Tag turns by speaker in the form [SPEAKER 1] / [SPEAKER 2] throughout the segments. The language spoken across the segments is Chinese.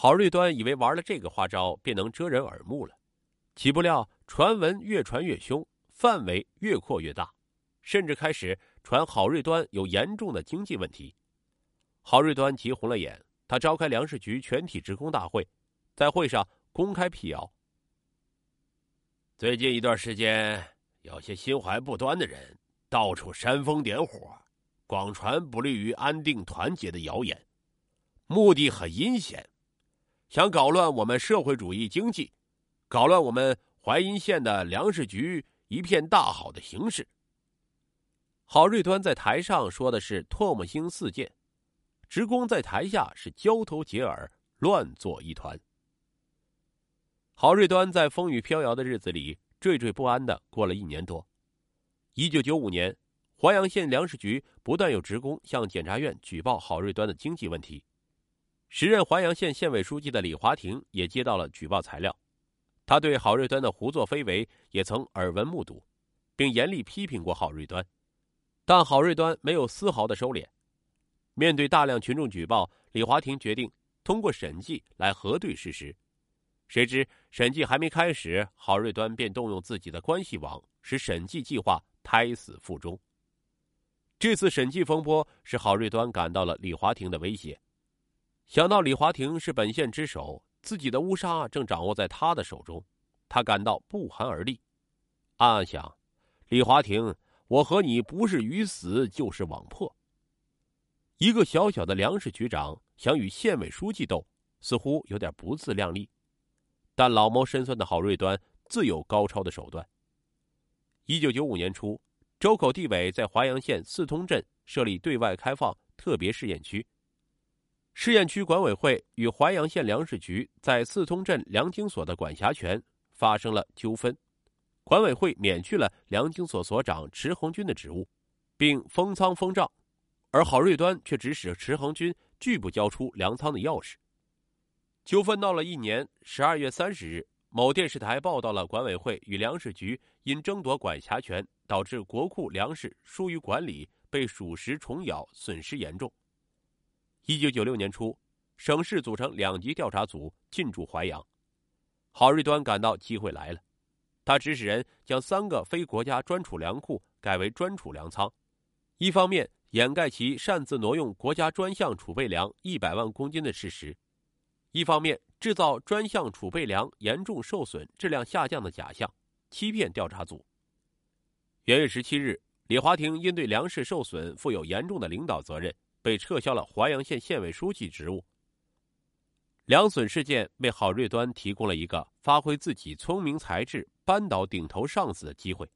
[SPEAKER 1] 郝瑞端以为玩了这个花招便能遮人耳目了，岂不料传闻越传越凶，范围越扩越大，甚至开始传郝瑞端有严重的经济问题。郝瑞端急红了眼，他召开粮食局全体职工大会，在会上公开辟谣：最近一段时间，有些心怀不端的人到处煽风点火，广传不利于安定团结的谣言，目的很阴险。想搞乱我们社会主义经济，搞乱我们淮阴县的粮食局一片大好的形势。郝瑞端在台上说的是唾沫星四溅，职工在台下是交头接耳，乱作一团。郝瑞端在风雨飘摇的日子里惴惴不安的过了一年多。一九九五年，淮阳县粮食局不断有职工向检察院举报郝瑞端的经济问题。时任淮阳县县委书记的李华亭也接到了举报材料，他对郝瑞端的胡作非为也曾耳闻目睹，并严厉批评过郝瑞端，但郝瑞端没有丝毫的收敛。面对大量群众举报，李华亭决定通过审计来核对事实。谁知审计还没开始，郝瑞端便动用自己的关系网，使审计计划胎死腹中。这次审计风波使郝瑞端感到了李华亭的威胁。想到李华亭是本县之首，自己的乌纱正掌握在他的手中，他感到不寒而栗，暗暗想：李华亭，我和你不是鱼死就是网破。一个小小的粮食局长想与县委书记斗，似乎有点不自量力。但老谋深算的郝瑞端自有高超的手段。一九九五年初，周口地委在淮阳县四通镇设立对外开放特别试验区。试验区管委会与淮阳县粮食局在四通镇粮经所的管辖权发生了纠纷，管委会免去了粮经所所长池红军的职务，并封仓封账，而郝瑞端却指使池红军拒不交出粮仓的钥匙。纠纷闹了一年，十二月三十日，某电视台报道了管委会与粮食局因争夺管辖权，导致国库粮食疏于管理，被属实虫咬，损失严重。一九九六年初，省市组成两级调查组进驻淮阳。郝瑞端感到机会来了，他指使人将三个非国家专储粮库改为专储粮仓，一方面掩盖其擅自挪用国家专项储备粮一百万公斤的事实，一方面制造专项储备粮严重受损、质量下降的假象，欺骗调查组。元月十七日，李华亭因对粮食受损负有严重的领导责任。被撤销了淮阳县县委书记职务。粮损事件为郝瑞端提供了一个发挥自己聪明才智、扳倒顶头上司的机会，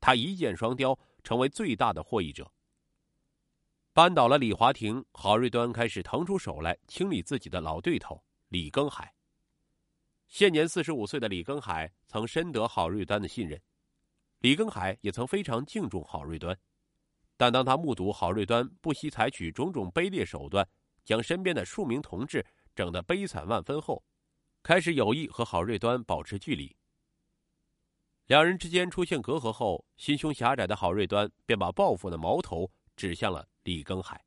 [SPEAKER 1] 他一箭双雕，成为最大的获益者。扳倒了李华亭，郝瑞端开始腾出手来清理自己的老对头李庚海。现年四十五岁的李庚海曾深得郝瑞端的信任，李庚海也曾非常敬重郝瑞端。但当他目睹郝瑞端不惜采取种种卑劣手段，将身边的数名同志整得悲惨万分后，开始有意和郝瑞端保持距离。两人之间出现隔阂后，心胸狭窄的郝瑞端便把报复的矛头指向了李庚海。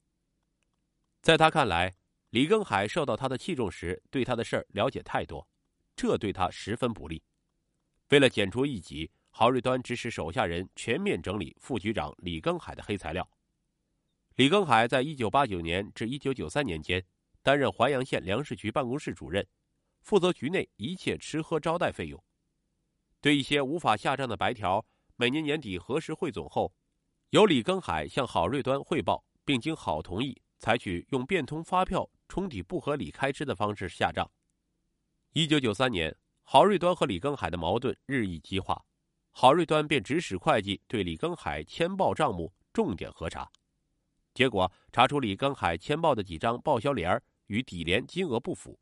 [SPEAKER 1] 在他看来，李庚海受到他的器重时，对他的事儿了解太多，这对他十分不利。为了剪除异己。郝瑞端指使手下人全面整理副局长李庚海的黑材料。李庚海在一九八九年至一九九三年间担任淮阳县粮食局办公室主任，负责局内一切吃喝招待费用。对一些无法下账的白条，每年年底核实汇总后，由李庚海向郝瑞端汇报，并经郝同意，采取用变通发票冲抵不合理开支的方式下账。一九九三年，郝瑞端和李庚海的矛盾日益激化。郝瑞端便指使会计对李庚海签报账目重点核查，结果查出李庚海签报的几张报销联与底联金额不符，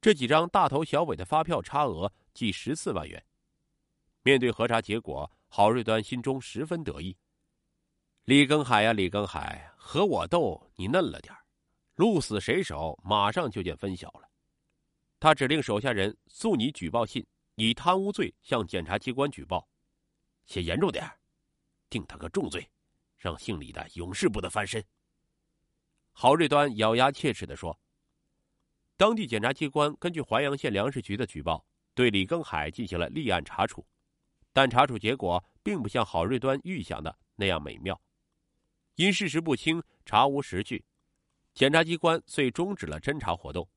[SPEAKER 1] 这几张大头小尾的发票差额计十四万元。面对核查结果，郝瑞端心中十分得意。李庚海呀，李庚海，和我斗你嫩了点鹿死谁手，马上就见分晓了。他指令手下人送你举报信。以贪污罪向检察机关举报，写严重点定他个重罪，让姓李的永世不得翻身。郝瑞端咬牙切齿的说：“当地检察机关根据淮阳县粮食局的举报，对李更海进行了立案查处，但查处结果并不像郝瑞端预想的那样美妙。因事实不清，查无实据，检察机关遂终止了侦查活动。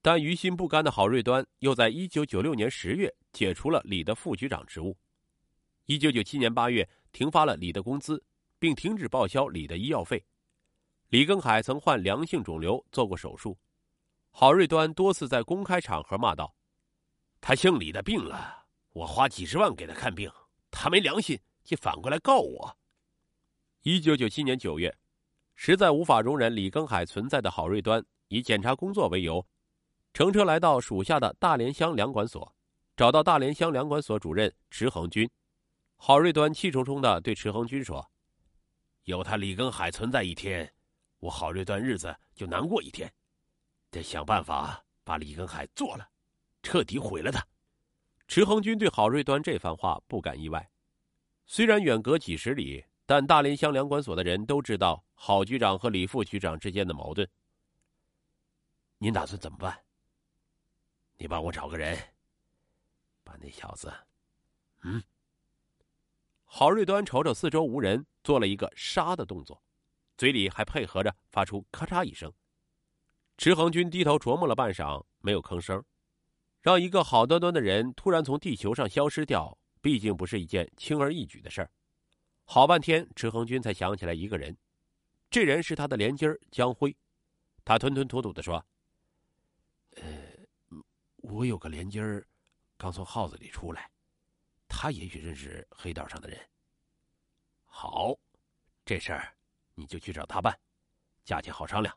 [SPEAKER 1] 但于心不甘的郝瑞端又在一九九六年十月解除了李的副局长职务。一九九七年八月，停发了李的工资，并停止报销李的医药费。李根海曾患良性肿瘤，做过手术。郝瑞端多次在公开场合骂道：“他姓李的病了，我花几十万给他看病，他没良心，竟反过来告我。”一九九七年九月，实在无法容忍李根海存在的郝瑞端，以检查工作为由。乘车来到属下的大连乡粮管所，找到大连乡粮管所主任池恒军。郝瑞端气冲冲的对池恒军说：“有他李根海存在一天，我郝瑞端日子就难过一天。得想办法把李根海做了，彻底毁了他。”池恒军对郝瑞端这番话不感意外。虽然远隔几十里，但大连乡粮管所的人都知道郝局长和李副局长之间的矛盾。您打算怎么办？你帮我找个人，把那小子，嗯。郝瑞端瞅瞅四周无人，做了一个杀的动作，嘴里还配合着发出咔嚓一声。池恒军低头琢磨了半晌，没有吭声。让一个好端端的人突然从地球上消失掉，毕竟不是一件轻而易举的事儿。好半天，池恒军才想起来一个人，这人是他的连襟江辉。他吞吞吐吐的说：“。”我有个连襟儿，刚从号子里出来，他也许认识黑道上的人。好，这事儿你就去找他办，价钱好商量。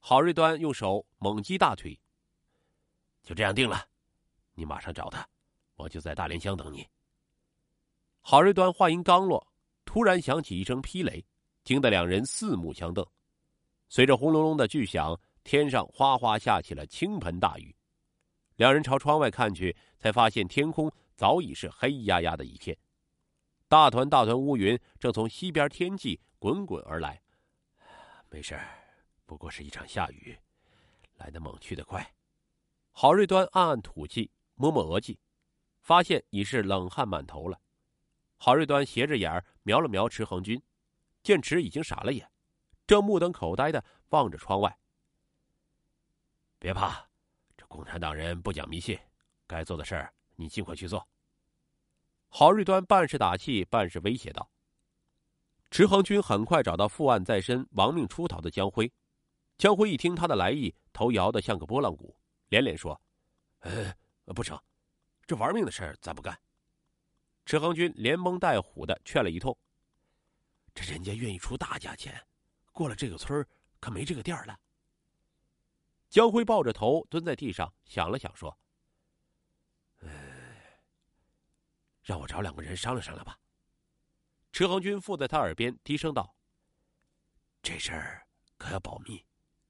[SPEAKER 1] 郝瑞端用手猛击大腿。就这样定了，你马上找他，我就在大连乡等你。郝瑞端话音刚落，突然响起一声霹雷，惊得两人四目相瞪。随着轰隆隆的巨响，天上哗哗下起了倾盆大雨。两人朝窗外看去，才发现天空早已是黑压压的一片，大团大团乌云正从西边天际滚滚而来。没事不过是一场下雨，来得猛去得快。郝瑞端暗暗吐气，摸摸额际，发现已是冷汗满头了。郝瑞端斜着眼瞄了瞄池恒军，见池已经傻了眼，正目瞪口呆的望着窗外。别怕。共产党人不讲迷信，该做的事儿你尽快去做。郝瑞端半是打气，半是威胁道。池恒军很快找到负案在身、亡命出逃的江辉。江辉一听他的来意，头摇得像个拨浪鼓，连连说：“呃，不成，这玩命的事儿咱不干。”池恒军连蒙带唬的劝了一通：“这人家愿意出大价钱，过了这个村可没这个店了。”江辉抱着头蹲在地上，想了想，说：“让我找两个人商量商量吧。”池恒军附在他耳边低声道：“这事儿可要保密，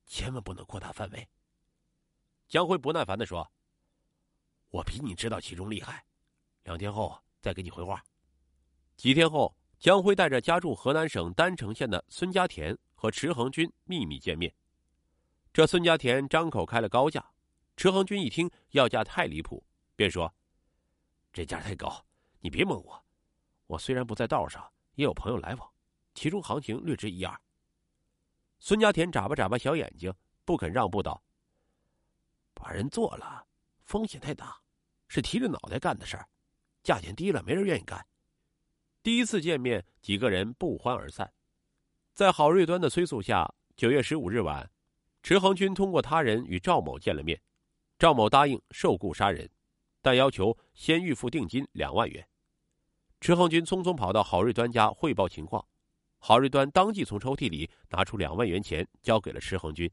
[SPEAKER 1] 千万不能扩大范围。”江辉不耐烦的说：“我比你知道其中厉害，两天后再给你回话。”几天后，江辉带着家住河南省郸城县的孙家田和池恒军秘密见面。这孙家田张口开了高价，池恒军一听要价太离谱，便说：“这价太高，你别蒙我。我虽然不在道上，也有朋友来往，其中行情略知一二。”孙家田眨巴眨巴小眼睛，不肯让步道：“把人做了，风险太大，是提着脑袋干的事儿，价钱低了没人愿意干。”第一次见面，几个人不欢而散。在郝瑞端的催促下，九月十五日晚。池恒军通过他人与赵某见了面，赵某答应受雇杀人，但要求先预付定金两万元。池恒军匆匆跑到郝瑞端家汇报情况，郝瑞端当即从抽屉里拿出两万元钱交给了池恒军，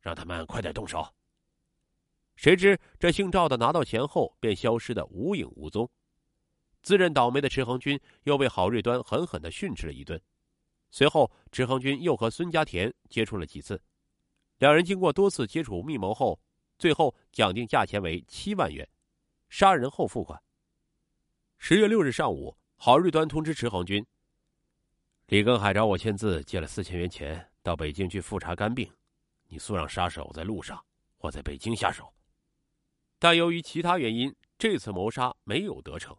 [SPEAKER 1] 让他们快点动手。谁知这姓赵的拿到钱后便消失的无影无踪，自认倒霉的池恒军又被郝瑞端狠狠的训斥了一顿。随后，池恒军又和孙家田接触了几次。两人经过多次接触密谋后，最后讲定价钱为七万元，杀人后付款。十月六日上午，郝瑞端通知池恒军：“李根海找我签字借了四千元钱，到北京去复查肝病，你速让杀手在路上或在北京下手。但由于其他原因，这次谋杀没有得逞。